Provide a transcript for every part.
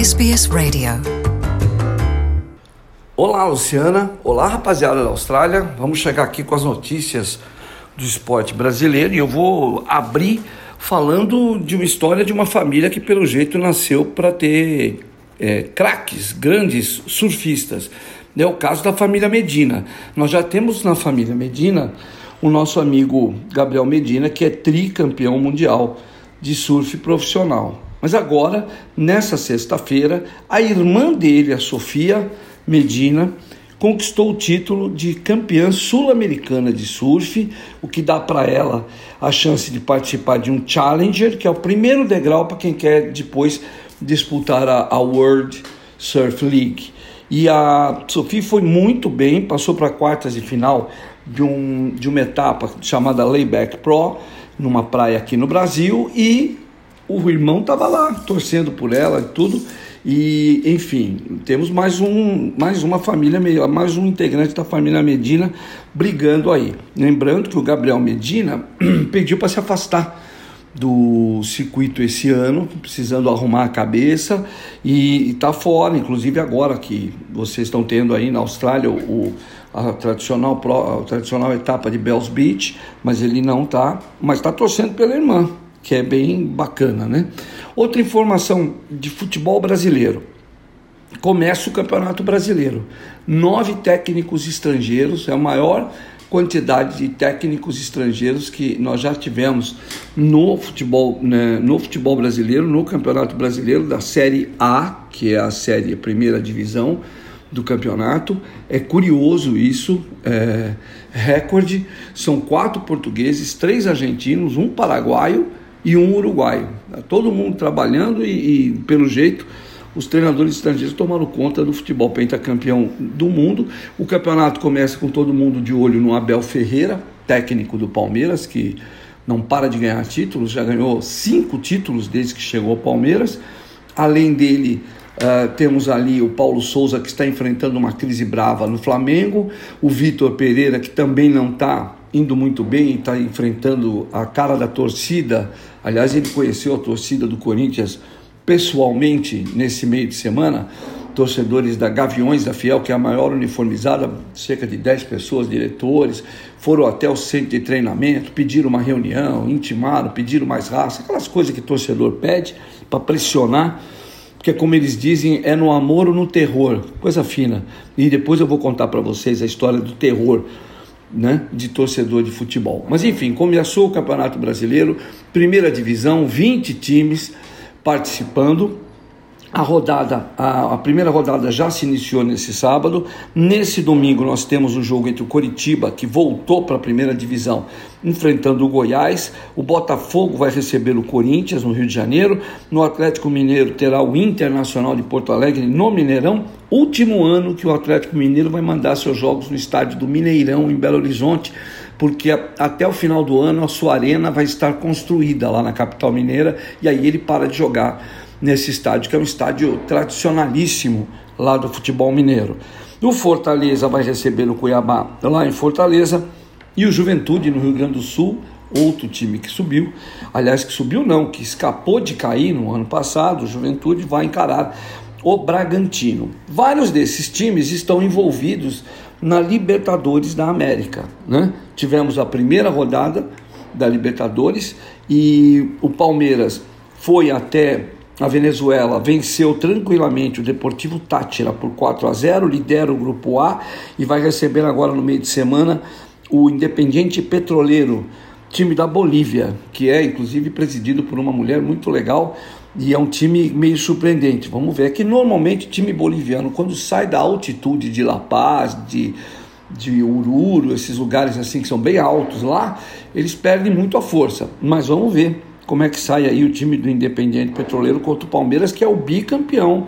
SBS Radio. Olá, Luciana. Olá, rapaziada da Austrália. Vamos chegar aqui com as notícias do esporte brasileiro e eu vou abrir falando de uma história de uma família que, pelo jeito, nasceu para ter é, craques, grandes surfistas. É o caso da família Medina. Nós já temos na família Medina o nosso amigo Gabriel Medina, que é tricampeão mundial de surf profissional. Mas agora, nessa sexta-feira, a irmã dele, a Sofia Medina, conquistou o título de campeã sul-americana de surf, o que dá para ela a chance de participar de um Challenger, que é o primeiro degrau para quem quer depois disputar a, World Surf League. E a Sofia foi muito bem, passou para quartas de final de, um, de uma etapa chamada Layback Pro, numa praia aqui no Brasil, e o irmão estava lá torcendo por ela e tudo. E, enfim, temos mais, um, mais uma família, mais um integrante da família Medina brigando aí. Lembrando que o Gabriel Medina pediu para se afastar do circuito esse ano, precisando arrumar a cabeça e está fora, inclusive agora que vocês estão tendo aí na Austrália o, a, tradicional, a tradicional etapa de Bells Beach, mas ele não está, mas está torcendo pela irmã que é bem bacana, né? Outra informação de futebol brasileiro. Começa o Campeonato Brasileiro. Nove técnicos estrangeiros, é a maior quantidade de técnicos estrangeiros que nós já tivemos no futebol, né, no futebol brasileiro, no Campeonato Brasileiro da Série A, que é a série a primeira divisão do campeonato. É curioso isso, é recorde. São quatro portugueses, três argentinos, um paraguaio e um uruguaio. Tá todo mundo trabalhando e, e, pelo jeito, os treinadores estrangeiros tomaram conta do futebol pentacampeão do mundo. O campeonato começa com todo mundo de olho no Abel Ferreira, técnico do Palmeiras, que não para de ganhar títulos, já ganhou cinco títulos desde que chegou ao Palmeiras. Além dele, Uh, temos ali o Paulo Souza que está enfrentando uma crise brava no Flamengo, o Vitor Pereira que também não está indo muito bem, está enfrentando a cara da torcida. Aliás, ele conheceu a torcida do Corinthians pessoalmente nesse meio de semana. Torcedores da Gaviões da Fiel, que é a maior uniformizada, cerca de 10 pessoas, diretores, foram até o centro de treinamento, pediram uma reunião, intimaram, pediram mais raça, aquelas coisas que torcedor pede para pressionar porque como eles dizem, é no amor ou no terror, coisa fina. E depois eu vou contar para vocês a história do terror né, de torcedor de futebol. Mas enfim, começou o Campeonato Brasileiro, primeira divisão, 20 times participando. A rodada, a, a, primeira rodada já se iniciou nesse sábado. Nesse domingo nós temos um jogo entre o Coritiba, que voltou para a primeira divisão, enfrentando o Goiás. O Botafogo vai receber o Corinthians no Rio de Janeiro. No Atlético Mineiro terá o Internacional de Porto Alegre no Mineirão. Último ano que o Atlético Mineiro vai mandar seus jogos no estádio do Mineirão, em Belo Horizonte porque até o final do ano a sua arena vai estar construída lá na capital mineira e aí ele para de jogar nesse estádio, que é um estádio tradicionalíssimo lá do futebol mineiro. O Fortaleza vai receber o Cuiabá lá em Fortaleza e o Juventude no Rio Grande do Sul, outro time que subiu, aliás, que subiu não, que escapou de cair no ano passado, o Juventude vai encarar o Bragantino. Vários desses times estão envolvidos na Libertadores da América. Né? Tivemos a primeira rodada da Libertadores e o Palmeiras foi até a Venezuela venceu tranquilamente o Deportivo Tátira por 4 a 0, lidera o grupo A e vai receber agora no meio de semana o Independiente Petroleiro, time da Bolívia, que é inclusive presidido por uma mulher muito legal e é um time meio surpreendente. Vamos ver é que normalmente time boliviano quando sai da altitude de La Paz, de de Ururo, esses lugares assim que são bem altos lá, eles perdem muito a força. Mas vamos ver como é que sai aí o time do Independiente Petroleiro contra o Palmeiras, que é o bicampeão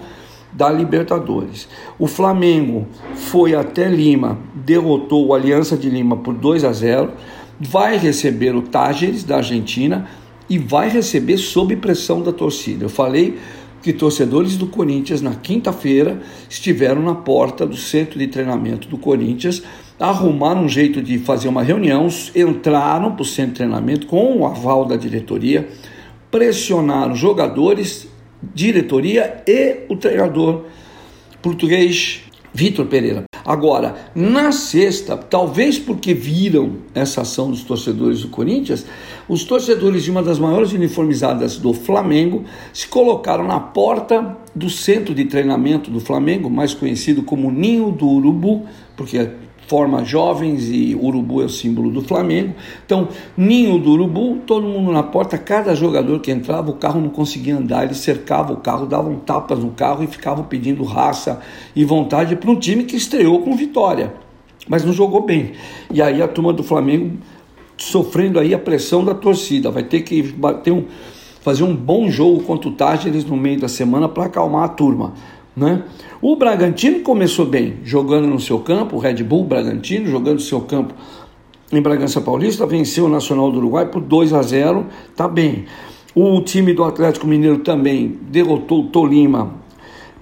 da Libertadores. O Flamengo foi até Lima, derrotou o Aliança de Lima por 2 a 0, vai receber o Tágeres da Argentina e vai receber sob pressão da torcida. Eu falei que torcedores do Corinthians na quinta-feira estiveram na porta do centro de treinamento do Corinthians, arrumaram um jeito de fazer uma reunião, entraram para o centro de treinamento com o aval da diretoria, pressionaram jogadores diretoria e o treinador português Vitor Pereira. Agora, na sexta, talvez porque viram essa ação dos torcedores do Corinthians, os torcedores de uma das maiores uniformizadas do Flamengo se colocaram na porta do centro de treinamento do Flamengo, mais conhecido como Ninho do Urubu, porque forma jovens e urubu é o símbolo do Flamengo. Então, ninho do urubu, todo mundo na porta, cada jogador que entrava, o carro não conseguia andar, ele cercava o carro, davam tapas no carro e ficavam pedindo raça e vontade para um time que estreou com vitória, mas não jogou bem. E aí a turma do Flamengo sofrendo aí a pressão da torcida, vai ter que bater um, fazer um bom jogo contra o Tágeres no meio da semana para acalmar a turma. Né? O Bragantino começou bem, jogando no seu campo, o Red Bull Bragantino, jogando no seu campo em Bragança Paulista, venceu o Nacional do Uruguai por 2 a 0, tá bem. O time do Atlético Mineiro também derrotou o Tolima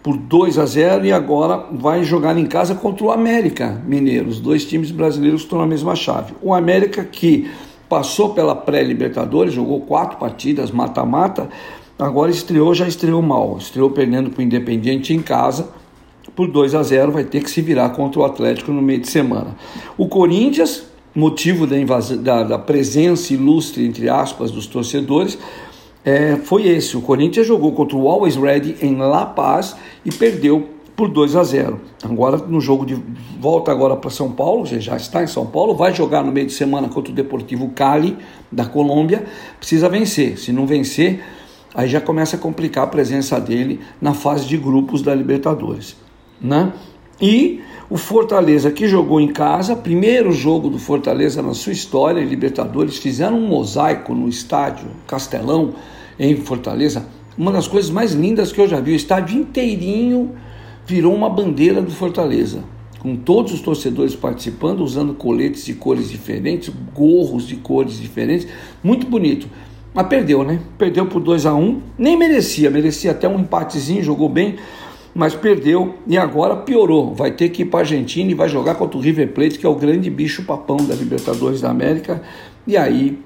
por 2 a 0 e agora vai jogar em casa contra o América Mineiro. Os dois times brasileiros estão na mesma chave. O América que passou pela pré-Libertadores, jogou quatro partidas, mata-mata, Agora estreou, já estreou mal. Estreou perdendo para o Independiente em casa por 2 a 0. Vai ter que se virar contra o Atlético no meio de semana. O Corinthians, motivo da, da, da presença ilustre, entre aspas, dos torcedores, é, foi esse. O Corinthians jogou contra o Always Ready em La Paz e perdeu por 2 a 0. Agora no jogo de volta agora para São Paulo, já está em São Paulo, vai jogar no meio de semana contra o Deportivo Cali da Colômbia, precisa vencer. Se não vencer, Aí já começa a complicar a presença dele na fase de grupos da Libertadores, né? E o Fortaleza que jogou em casa, primeiro jogo do Fortaleza na sua história, Libertadores, fizeram um mosaico no estádio Castelão em Fortaleza, uma das coisas mais lindas que eu já vi, o estádio inteirinho virou uma bandeira do Fortaleza, com todos os torcedores participando, usando coletes de cores diferentes, gorros de cores diferentes, muito bonito. Mas perdeu, né? Perdeu por 2 a 1 um. Nem merecia, merecia até um empatezinho, jogou bem, mas perdeu e agora piorou. Vai ter que ir para a Argentina e vai jogar contra o River Plate, que é o grande bicho papão da Libertadores da América. E aí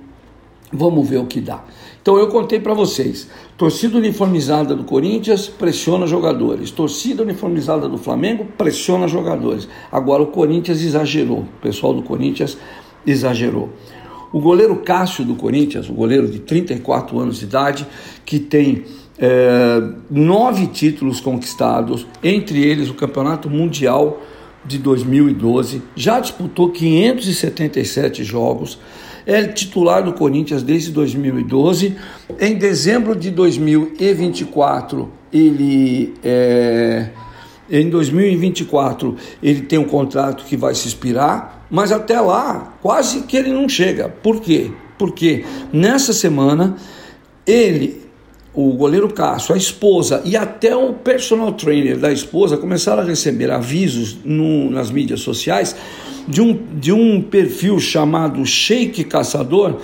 vamos ver o que dá. Então eu contei para vocês: torcida uniformizada do Corinthians pressiona jogadores, torcida uniformizada do Flamengo pressiona jogadores. Agora o Corinthians exagerou, o pessoal do Corinthians exagerou. O goleiro Cássio do Corinthians, o goleiro de 34 anos de idade, que tem é, nove títulos conquistados, entre eles o Campeonato Mundial de 2012, já disputou 577 jogos, é titular do Corinthians desde 2012. Em dezembro de 2024, ele é, em 2024 ele tem um contrato que vai se expirar mas até lá quase que ele não chega. Por quê? Porque nessa semana ele, o goleiro Cássio, a esposa e até o personal trainer da esposa começaram a receber avisos no, nas mídias sociais de um, de um perfil chamado Sheik Caçador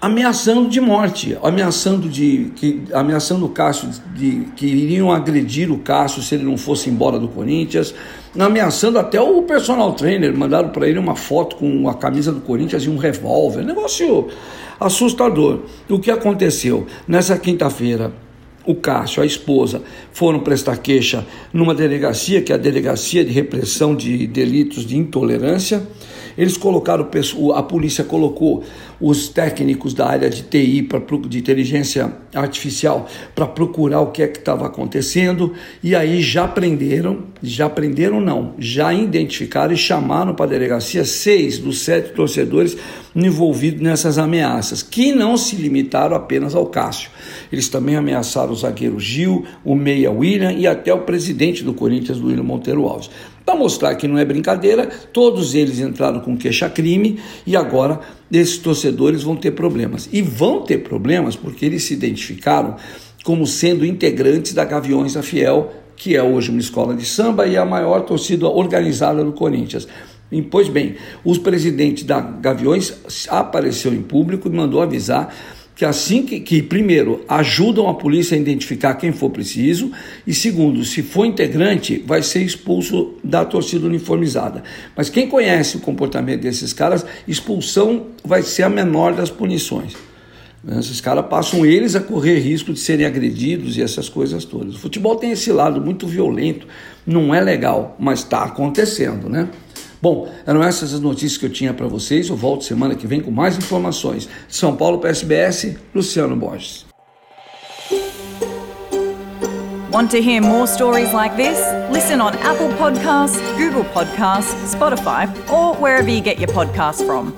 ameaçando de morte, ameaçando de que ameaçando o Cássio de que iriam agredir o Cássio se ele não fosse embora do Corinthians, ameaçando até o personal trainer, mandaram para ele uma foto com a camisa do Corinthians e um revólver, negócio assustador. O que aconteceu nessa quinta-feira? O Cássio, a esposa, foram prestar queixa numa delegacia, que é a Delegacia de Repressão de Delitos de Intolerância. Eles colocaram, a polícia colocou os técnicos da área de TI, pra, de inteligência artificial, para procurar o que é que estava acontecendo, e aí já prenderam, já prenderam não, já identificaram e chamaram para a delegacia seis dos sete torcedores envolvidos nessas ameaças, que não se limitaram apenas ao Cássio. Eles também ameaçaram o zagueiro Gil, o meia William e até o presidente do Corinthians, William Monteiro Alves. Para mostrar que não é brincadeira, todos eles entraram com queixa-crime e agora esses torcedores vão ter problemas. E vão ter problemas porque eles se identificaram como sendo integrantes da Gaviões da Fiel, que é hoje uma escola de samba e a maior torcida organizada do Corinthians. E, pois bem, os presidentes da Gaviões apareceu em público e mandou avisar que assim que, que, primeiro, ajudam a polícia a identificar quem for preciso, e segundo, se for integrante, vai ser expulso da torcida uniformizada. Mas quem conhece o comportamento desses caras, expulsão vai ser a menor das punições. Né? Esses caras passam eles a correr risco de serem agredidos e essas coisas todas. O futebol tem esse lado muito violento, não é legal, mas está acontecendo, né? Bom, eram essas as notícias que eu tinha para vocês. Eu volto semana que vem com mais informações. São Paulo para SBS, Luciano Borges. Want to hear more stories like this? Listen on Apple Podcasts, Google Podcasts, Spotify, or wherever you get your podcasts from.